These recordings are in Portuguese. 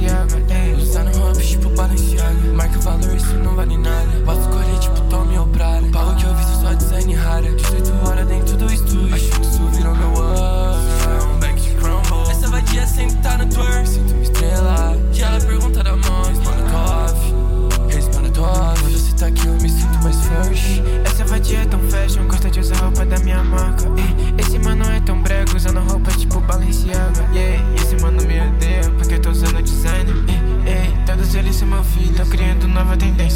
yeah, never think they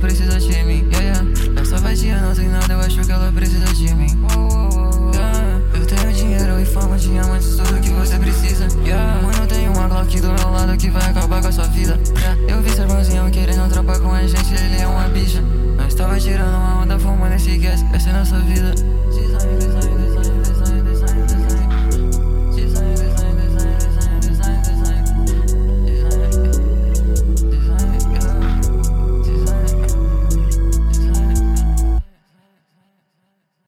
precisa de mim, yeah, yeah. Essa vadia não tem nada, eu acho que ela precisa de mim. Yeah. Eu tenho dinheiro e fama, diamantes, tudo que você precisa. Yeah. Mano, tem uma Glock do meu lado que vai acabar com a sua vida. Yeah. Eu vi seu irmãozinho querendo atrapar com a gente, ele é uma bicha. Nós tava tirando uma onda, fumando esse gas essa é nossa vida.